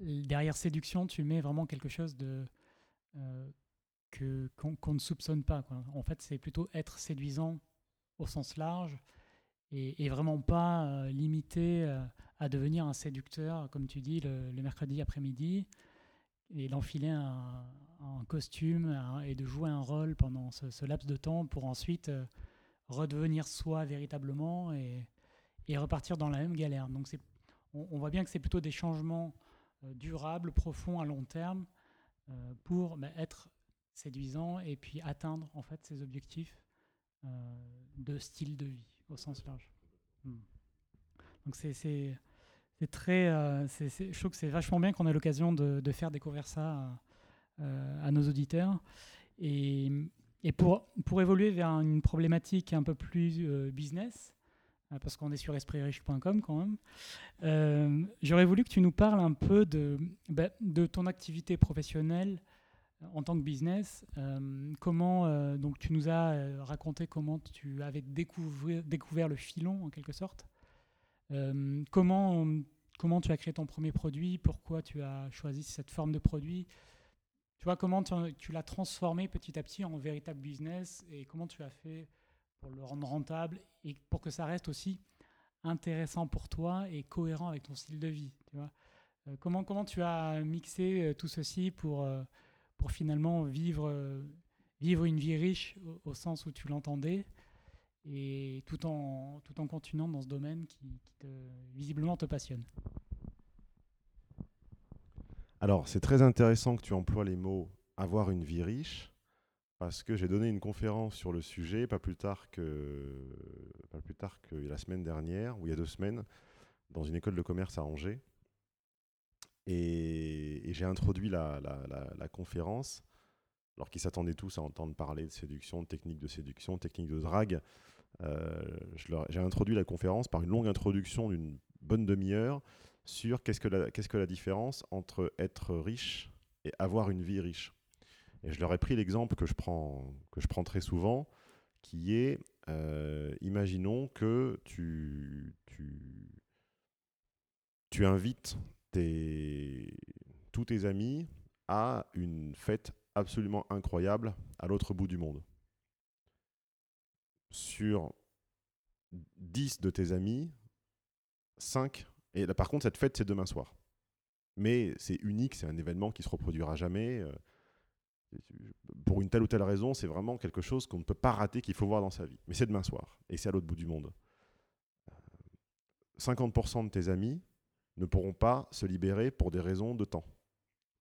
derrière séduction, tu mets vraiment quelque chose de, que, qu'on, ne soupçonne pas. En fait, c'est plutôt être séduisant au sens large et, vraiment pas limité à devenir un séducteur, comme tu dis, le, mercredi après-midi et d'enfiler un, costume et de jouer un rôle pendant ce, laps de temps pour ensuite redevenir soi véritablement et, repartir dans la même galère. Donc on, voit bien que c'est plutôt des changements euh, durables, profonds, à long terme, euh, pour bah, être séduisant et puis atteindre en fait ces objectifs euh, de style de vie au sens large. Hmm. Donc c'est, très, je trouve que c'est vachement bien qu'on ait l'occasion de, faire découvrir ça à, nos auditeurs. Et, pour, pour évoluer vers une problématique un peu plus business, parce qu'on est sur espritriche.com quand même, euh, j'aurais voulu que tu nous parles un peu de, bah, de ton activité professionnelle en tant que business. comment, donc tu nous as raconté comment tu avais découvert, découvert le filon en quelque sorte. comment, comment tu as créé ton premier produit? Pourquoi tu as choisi cette forme de produit? Tu vois, comment tu, l'as transformé petit à petit en véritable business et comment tu as fait pour le rendre rentable et pour que ça reste aussi intéressant pour toi et cohérent avec ton style de vie. Euh, comment, comment tu as mixé euh, tout ceci pour, euh, pour finalement vivre, vivre une vie riche au, sens où tu l'entendais et tout en, tout en continuant dans ce domaine qui visiblement te passionne? Alors, c'est très intéressant que tu emploies les mots avoir une vie riche, parce que j'ai donné une conférence sur le sujet pas plus tard que, pas plus tard que la semaine dernière, ou il y a deux semaines, dans une école de commerce à Angers. Et, j'ai introduit la, conférence, alors qu'ils s'attendaient tous à entendre parler de séduction, de technique de séduction, technique de drague. Euh, j'ai introduit la conférence par une longue introduction d'une bonne demi-heure sur qu'est-ce que, qu'est-ce que la différence entre être riche et avoir une vie riche. Et je leur ai pris l'exemple que je prends, que je prends très souvent, qui est, euh, imaginons que tu, tu, tu invites tes, tous tes amis à une fête absolument incroyable à l'autre bout du monde. Sur 10 de tes amis, 5 et là, par contre, cette fête, c'est demain soir. Mais c'est unique, c'est un événement qui se reproduira jamais. Euh, pour une telle ou telle raison, c'est vraiment quelque chose qu'on ne peut pas rater, qu'il faut voir dans sa vie. Mais c'est demain soir, et c'est à l'autre bout du monde. 50% de tes amis ne pourront pas se libérer pour des raisons de temps.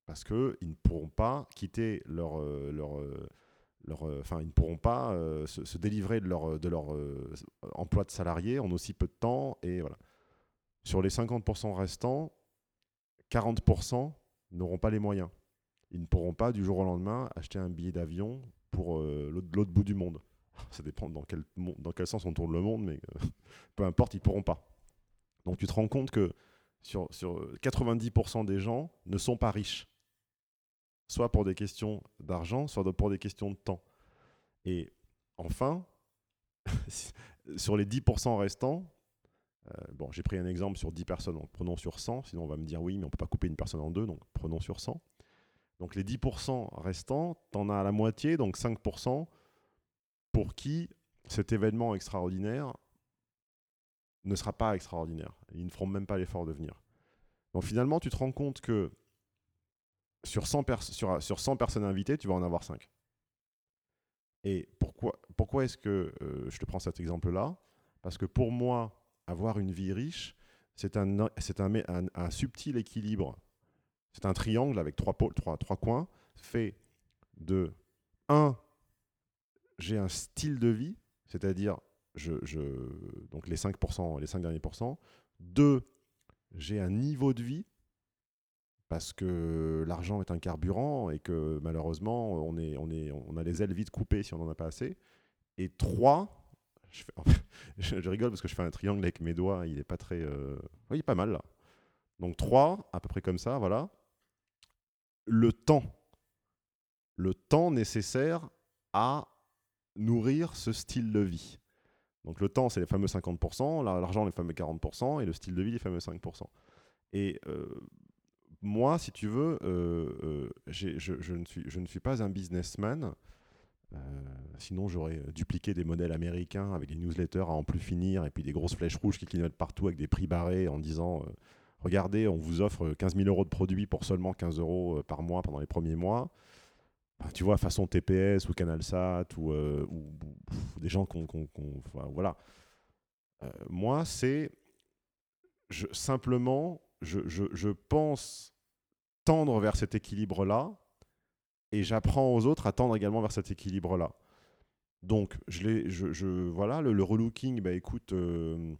Parce qu'ils ne pourront pas quitter leur... Euh, leur, euh, leur enfin, ils ne pourront pas se, se, délivrer de leur, de leur emploi de salarié en aussi peu de temps. Et voilà. Sur les 50% restants, 40% n'auront pas les moyens. Ils ne pourront pas du jour au lendemain acheter un billet d'avion pour euh, l'autre bout du monde. *laughs* Ça dépend dans quel, sens on tourne le monde, mais euh, *laughs* peu importe, ils ne pourront pas. Donc tu te rends compte que sur, sur 90% des gens ne sont pas riches. Soit pour des questions d'argent, soit pour des questions de temps. Et enfin, *laughs* sur les 10% restants, euh, bon, j'ai pris un exemple sur 10 personnes, prenons sur 100, sinon on va me dire oui, mais on ne peut pas couper une personne en deux, donc prenons sur 100. Donc les 10% restants, tu en as à la moitié, donc 5%, pour qui cet événement extraordinaire ne sera pas extraordinaire. Ils ne feront même pas l'effort de venir. Donc finalement, tu te rends compte que sur 100, sur, sur 100 personnes invitées, tu vas en avoir 5. Et pourquoi, est-ce que euh, je te prends cet exemple-là? Parce que pour moi, avoir une vie riche, c'est un, subtil équilibre. C'est un triangle avec trois, trois, trois coins, fait de 1. J'ai un style de vie, c'est-à-dire je, je, donc les 5%, les 5 derniers pourcents. 2. J'ai un niveau de vie, parce que l'argent est un carburant et que malheureusement, on, est, on, est, on a les ailes vite coupées si on n'en a pas assez. Et 3 *laughs* je, rigole parce que je fais un triangle avec mes doigts, il est pas très. Euh, il est pas mal là. Donc 3, à peu près comme ça, voilà. Le temps. Le temps nécessaire à nourrir ce style de vie. Donc le temps, c'est les fameux 50%, l'argent, les fameux 40%, et le style de vie, les fameux 5%. Et euh, moi, si tu veux, ne suis, je ne suis pas un businessman. sinon, j'aurais dupliqué des modèles américains avec des newsletters à en plus finir et puis des grosses flèches rouges qui clignotent partout avec des prix barrés en disant regardez, on vous offre 15 000 euros de produits pour seulement 15 euros par mois pendant les premiers mois tu vois, façon TPS ou CanalSat ou, euh, ou, des gens qu'on. voilà. Euh, moi, c'est. Simplement, je, pense tendre vers cet équilibre-là et j'apprends aux autres à tendre également vers cet équilibre-là. Donc, je, je, voilà, le, relooking, bah, écoute, euh,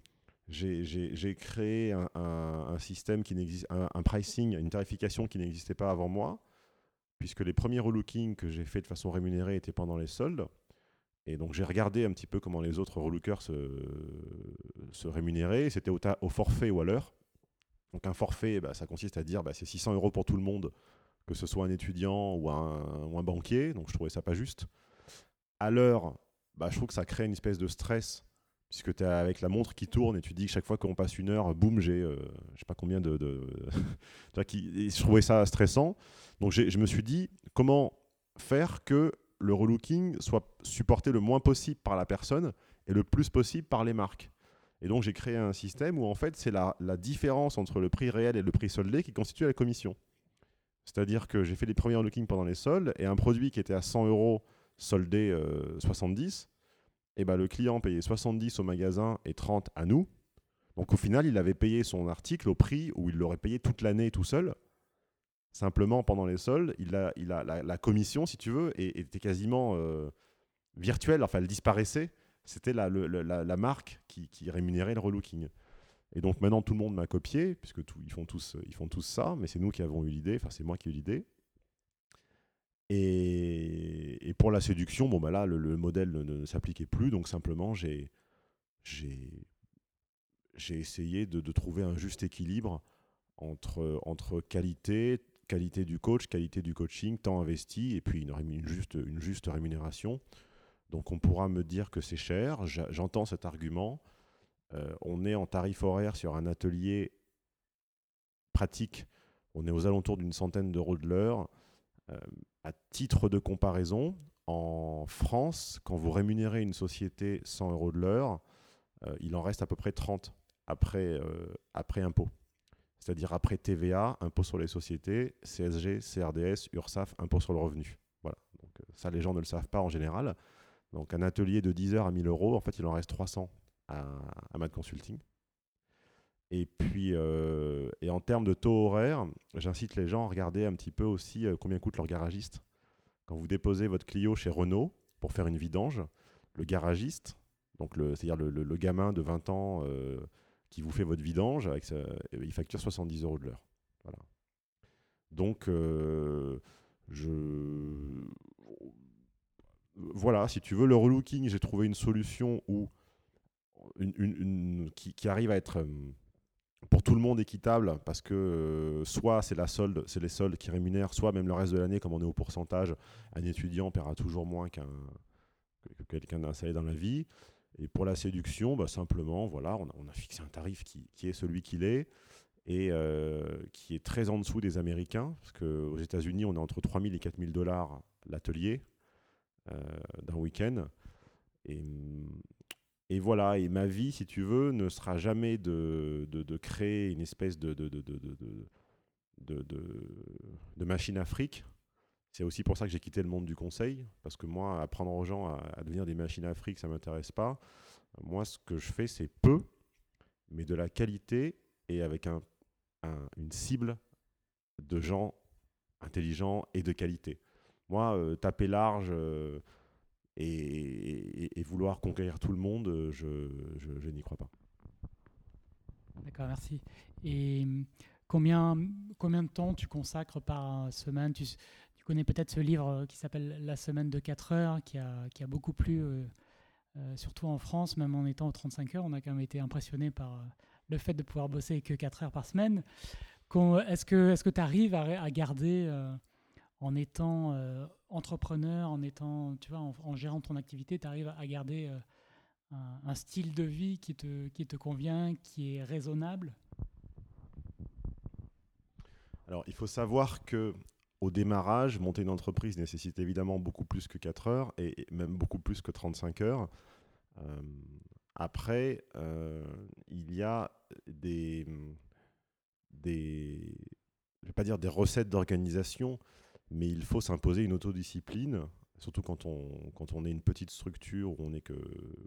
j'ai créé un, système qui n'existe, un, pricing, une tarification qui n'existait pas avant moi puisque les premiers relookings que j'ai fait de façon rémunérée étaient pendant les soldes. Et donc j'ai regardé un petit peu comment les autres relookers se, rémunéraient. C'était au, forfait ou à l'heure. Donc un forfait, bah, ça consiste à dire bah, c'est 600 euros pour tout le monde, que ce soit un étudiant ou un, ou un banquier. Donc je trouvais ça pas juste. À l'heure, bah, je trouve que ça crée une espèce de stress puisque tu es avec la montre qui tourne et tu dis que chaque fois qu'on passe une heure, boum, j'ai euh, je sais pas combien de. de *laughs* qui, je trouvais ça stressant. Donc je me suis dit comment faire que le relooking soit supporté le moins possible par la personne et le plus possible par les marques? Et donc j'ai créé un système où en fait c'est la, différence entre le prix réel et le prix soldé qui constitue la commission. C'est-à-dire que j'ai fait les premiers relookings pendant les soldes et un produit qui était à 100 euros soldé 70, et ben le client payait 70 au magasin et 30 à nous. Donc au final, il avait payé son article au prix où il l'aurait payé toute l'année tout seul. Simplement, pendant les soldes, il a, il a, la, commission, si tu veux, était quasiment euh, virtuelle, enfin elle disparaissait. C'était la, la, marque qui, rémunérait le relooking. Et donc maintenant, tout le monde m'a copié, puisque ils, font tous, ils font tous ça, mais c'est nous qui avons eu l'idée, enfin c'est moi qui ai eu l'idée. Et, pour la séduction, bon, bah là, le, modèle ne, s'appliquait plus, donc simplement, j'ai essayé de, trouver un juste équilibre entre, entre qualité, qualité du coach, qualité du coaching, temps investi, et puis une, une, juste, une juste rémunération. Donc on pourra me dire que c'est cher, j'entends cet argument. Euh, on est en tarif horaire sur un atelier pratique, on est aux alentours d'une centaine d'euros de l'heure. Euh, à titre de comparaison, en France, quand vous rémunérez une société 100 euros de l'heure, euh, il en reste à peu près 30 après, euh, après impôt. C'est-à-dire après TVA, impôt sur les sociétés, CSG, CRDS, URSAF, impôt sur le revenu. Voilà. Donc, euh, ça, les gens ne le savent pas en général. Donc un atelier de 10 heures à 1000 euros, en fait, il en reste 300 à, à Mad Consulting. Et puis, euh, et en termes de taux horaire, j'incite les gens à regarder un petit peu aussi euh, combien coûte leur garagiste. Quand vous déposez votre Clio chez Renault pour faire une vidange, le garagiste, donc c'est-à-dire le, gamin de 20 ans euh, qui vous fait votre vidange, avec il facture 70 euros de l'heure. Voilà. Donc, je... voilà, si tu veux, le relooking, j'ai trouvé une solution où une, qui, arrive à être pour tout le monde équitable parce que euh, soit c'est la solde, c'est les soldes qui rémunèrent, soit même le reste de l'année, comme on est au pourcentage, un étudiant paiera toujours moins qu'un que quelqu'un d'installé dans la vie. Et pour la séduction, bah, simplement, voilà, on a, fixé un tarif qui, est celui qu'il est et euh, qui est très en dessous des Américains, parce qu'aux États-Unis, on est entre 3000 et 4000 dollars l'atelier euh, d'un week-end. Et et voilà, et ma vie, si tu veux, ne sera jamais de, de, créer une espèce de, de, machine fric. C'est aussi pour ça que j'ai quitté le monde du conseil, parce que moi, apprendre aux gens à, devenir des machines à fric, ça ne m'intéresse pas. Moi, ce que je fais, c'est peu, mais de la qualité et avec un, une cible de gens intelligents et de qualité. Moi, euh, taper large... Euh, et, vouloir conquérir tout le monde, euh, je, n'y crois pas. D'accord, merci. Et hum, combien, combien de temps tu consacres par semaine? Tu, connais peut-être ce livre euh, qui s'appelle La semaine de 4 heures, qui a, qui a beaucoup plu, euh, surtout en France, même en étant aux 35 heures. On a quand même été impressionné par le fait de pouvoir bosser que 4 heures par semaine. Est-ce que tu arrives à garder en étant euh, entrepreneur, en étant, tu vois, en, gérant ton activité, tu arrives à garder euh, un, style de vie qui te, convient, qui est raisonnable? Alors, il faut savoir que au démarrage, monter une entreprise nécessite évidemment beaucoup plus que 4 heures et même beaucoup plus que 35 heures. Euh, après, il y a des, des, je vais pas dire des recettes d'organisation, mais il faut s'imposer une autodiscipline, surtout quand on, quand on est une petite structure où on n'est que,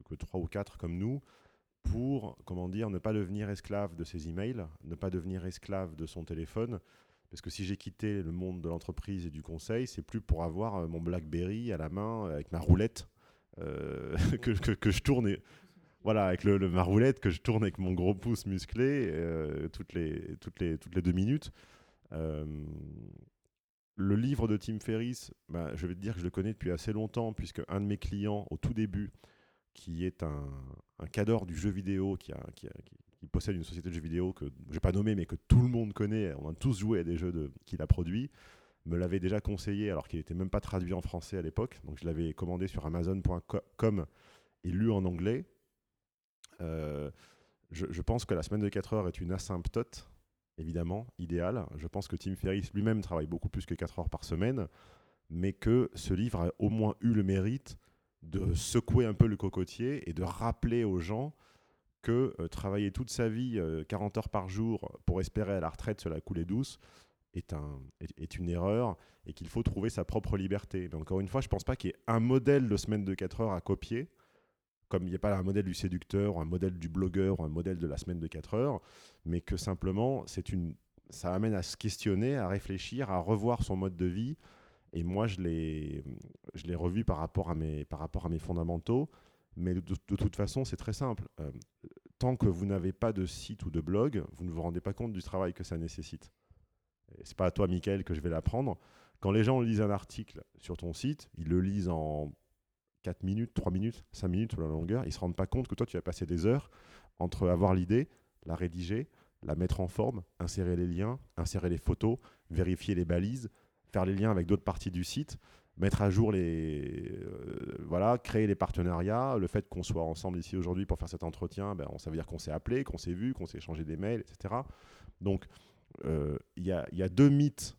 que 3 ou 4 comme nous, pour, comment dire, ne pas devenir esclave de ses emails, ne pas devenir esclave de son téléphone. Parce que si j'ai quitté le monde de l'entreprise et du conseil, c'est plus pour avoir euh, mon BlackBerry à la main avec ma roulette euh, *laughs* que, que, je tourne. voilà, avec le, ma roulette que je tourne avec mon gros pouce musclé euh, toutes, les, toutes, les, toutes les deux minutes. Le livre de Tim Ferriss, bah, je vais te dire que je le connais depuis assez longtemps, puisque un de mes clients, au tout début, qui est un, un du jeu vidéo, qui, possède une société de jeux vidéo que je n'ai pas nommée, mais que tout le monde connaît, on a tous joué à des jeux qu'il a produits, me l'avait déjà conseillé alors qu'il n'était même pas traduit en français à l'époque. Donc je l'avais commandé sur amazon.com et lu en anglais. Euh, je, je, pense que la semaine de 4 heures est une asymptote, évidemment, idéale. Je pense que Tim Ferriss lui-même travaille beaucoup plus que 4 heures par semaine, mais que ce livre a au moins eu le mérite de secouer un peu le cocotier et de rappeler aux gens que euh, travailler toute sa vie 40 euh, heures par jour pour espérer à la retraite sur la coulée douce est, une erreur et qu'il faut trouver sa propre liberté. Mais encore une fois, je ne pense pas qu'il y ait un modèle de semaine de 4 heures à copier, comme il n'y a pas un modèle du séducteur, un modèle du blogueur, un modèle de la semaine de 4 heures, mais que simplement, c'est une, ça amène à se questionner, à réfléchir, à revoir son mode de vie, et moi, je l'ai, je l'ai revu par rapport, à mes, par rapport à mes fondamentaux. Mais de, toute façon, c'est très simple. Euh, tant que vous n'avez pas de site ou de blog, vous ne vous rendez pas compte du travail que ça nécessite. C'est pas à toi, Michael, que je vais l'apprendre. Quand les gens lisent un article sur ton site, ils le lisent en 4 minutes, 3 minutes, 5 minutes ou la longueur. Ils ne se rendent pas compte que toi, tu vas passer des heures entre avoir l'idée, la rédiger, la mettre en forme, insérer les liens, insérer les photos, vérifier les balises, faire les liens avec d'autres parties du site, mettre à jour les. Euh, voilà, créer les partenariats. Le fait qu'on soit ensemble ici aujourd'hui pour faire cet entretien, ben, ça veut dire qu'on s'est appelé, qu'on s'est vu, qu'on s'est échangé des mails, etc. Donc, euh, il y, a, deux mythes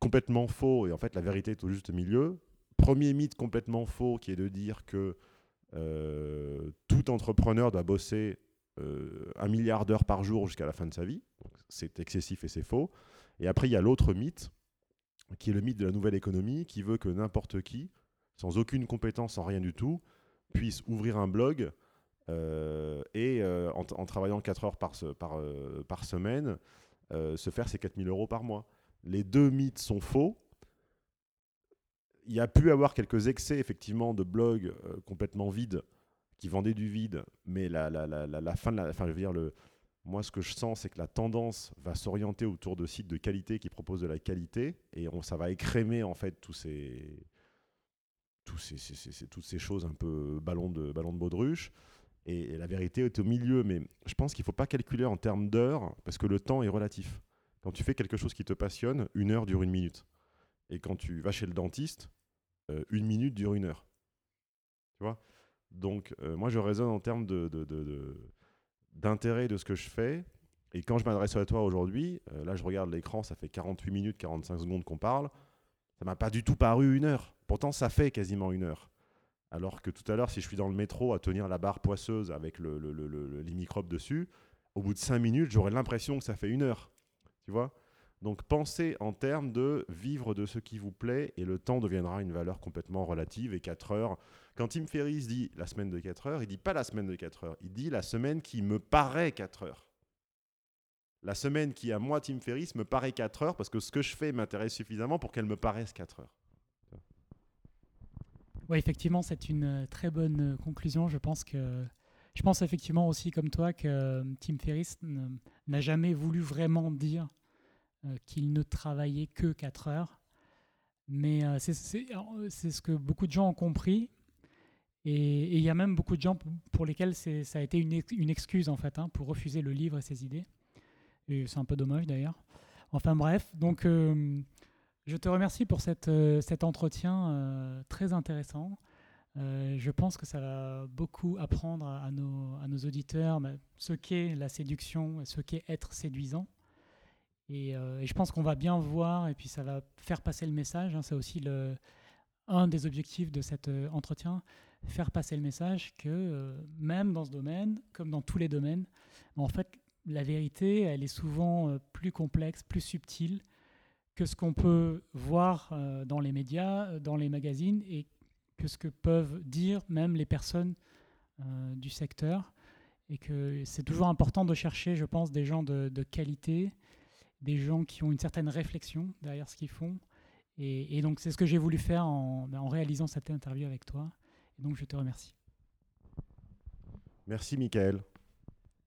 complètement faux, et en fait, la vérité est au juste milieu. Premier mythe complètement faux qui est de dire que euh, tout entrepreneur doit bosser un milliard d'heures par jour jusqu'à la fin de sa vie. C'est excessif et c'est faux. Et après, il y a l'autre mythe, qui est le mythe de la nouvelle économie, qui veut que n'importe qui, sans aucune compétence, sans rien du tout, puisse ouvrir un blog euh, et, euh, en, travaillant 4 heures par, euh, par semaine, se faire ses 4000 euros par mois. Les deux mythes sont faux. Il y a pu avoir quelques excès, effectivement, de blogs complètement vides qui vendaient du vide, mais la, fin de la, enfin, je veux dire, le, moi, ce que je sens, c'est que la tendance va s'orienter autour de sites de qualité qui proposent de la qualité, et on, ça va écrémer en fait tous ces, toutes ces choses un peu ballon de, ballon de baudruche. Et, la vérité est au milieu, mais je pense qu'il ne faut pas calculer en termes d'heures, parce que le temps est relatif. Quand tu fais quelque chose qui te passionne, une heure dure une minute. Et quand tu vas chez le dentiste, euh, une minute dure une heure. Tu vois? Donc, euh, moi, je raisonne en termes de d'intérêt de ce que je fais. Et quand je m'adresse à toi aujourd'hui, euh, là je regarde l'écran, ça fait 48 minutes, 45 secondes qu'on parle. Ça m'a pas du tout paru une heure. Pourtant, ça fait quasiment une heure. Alors que tout à l'heure, si je suis dans le métro à tenir la barre poisseuse avec le, le, les microbes dessus, au bout de 5 minutes, j'aurais l'impression que ça fait une heure. Tu vois? Donc pensez en termes de vivre de ce qui vous plaît et le temps deviendra une valeur complètement relative et 4 heures, quand Tim Ferriss dit la semaine de 4 heures, il dit pas la semaine de 4 heures, il dit la semaine qui me paraît 4 heures. La semaine qui, à moi, Tim Ferriss, me paraît 4 heures parce que ce que je fais m'intéresse suffisamment pour qu'elle me paraisse 4 heures. Oui, effectivement, c'est une euh, très bonne euh, conclusion. Je pense que je pense effectivement aussi comme toi que euh, Tim Ferriss n'a jamais voulu vraiment dire qu'il ne travaillait que 4 heures. Mais c'est ce que beaucoup de gens ont compris. Et il y a même beaucoup de gens pour lesquels ça a été une, une excuse en fait hein, pour refuser le livre et ses idées. Et c'est un peu dommage d'ailleurs. Enfin bref, donc euh, je te remercie pour cette, euh, cet entretien euh, très intéressant. je pense que ça va beaucoup apprendre à, nos, à nos, auditeurs bah, ce qu'est la séduction ce qu'est être séduisant. Et, je pense qu'on va bien voir, et puis ça va faire passer le message. Hein, c'est aussi un des objectifs de cet entretien, faire passer le message que même dans ce domaine, comme dans tous les domaines, en fait, la vérité, elle est souvent plus complexe, plus subtile que ce qu'on peut voir dans les médias, dans les magazines, et que ce que peuvent dire même les personnes du secteur et que c'est toujours important de chercher, je pense, des gens de, qualité, des gens qui ont une certaine réflexion derrière ce qu'ils font. Et, donc c'est ce que j'ai voulu faire en, en, réalisant cette interview avec toi. Et donc je te remercie. Merci Michael.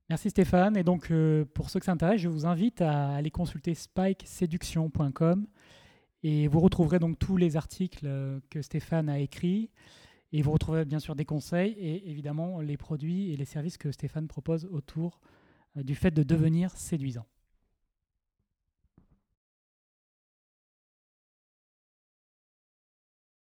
Merci Stéphane. Et donc euh, pour ceux que ça intéresse, je vous invite à aller consulter spikeseduction.com et vous retrouverez donc tous les articles euh, que Stéphane a écrits. Et vous retrouverez bien sûr des conseils et évidemment les produits et les services que Stéphane propose autour euh, du fait de devenir séduisant.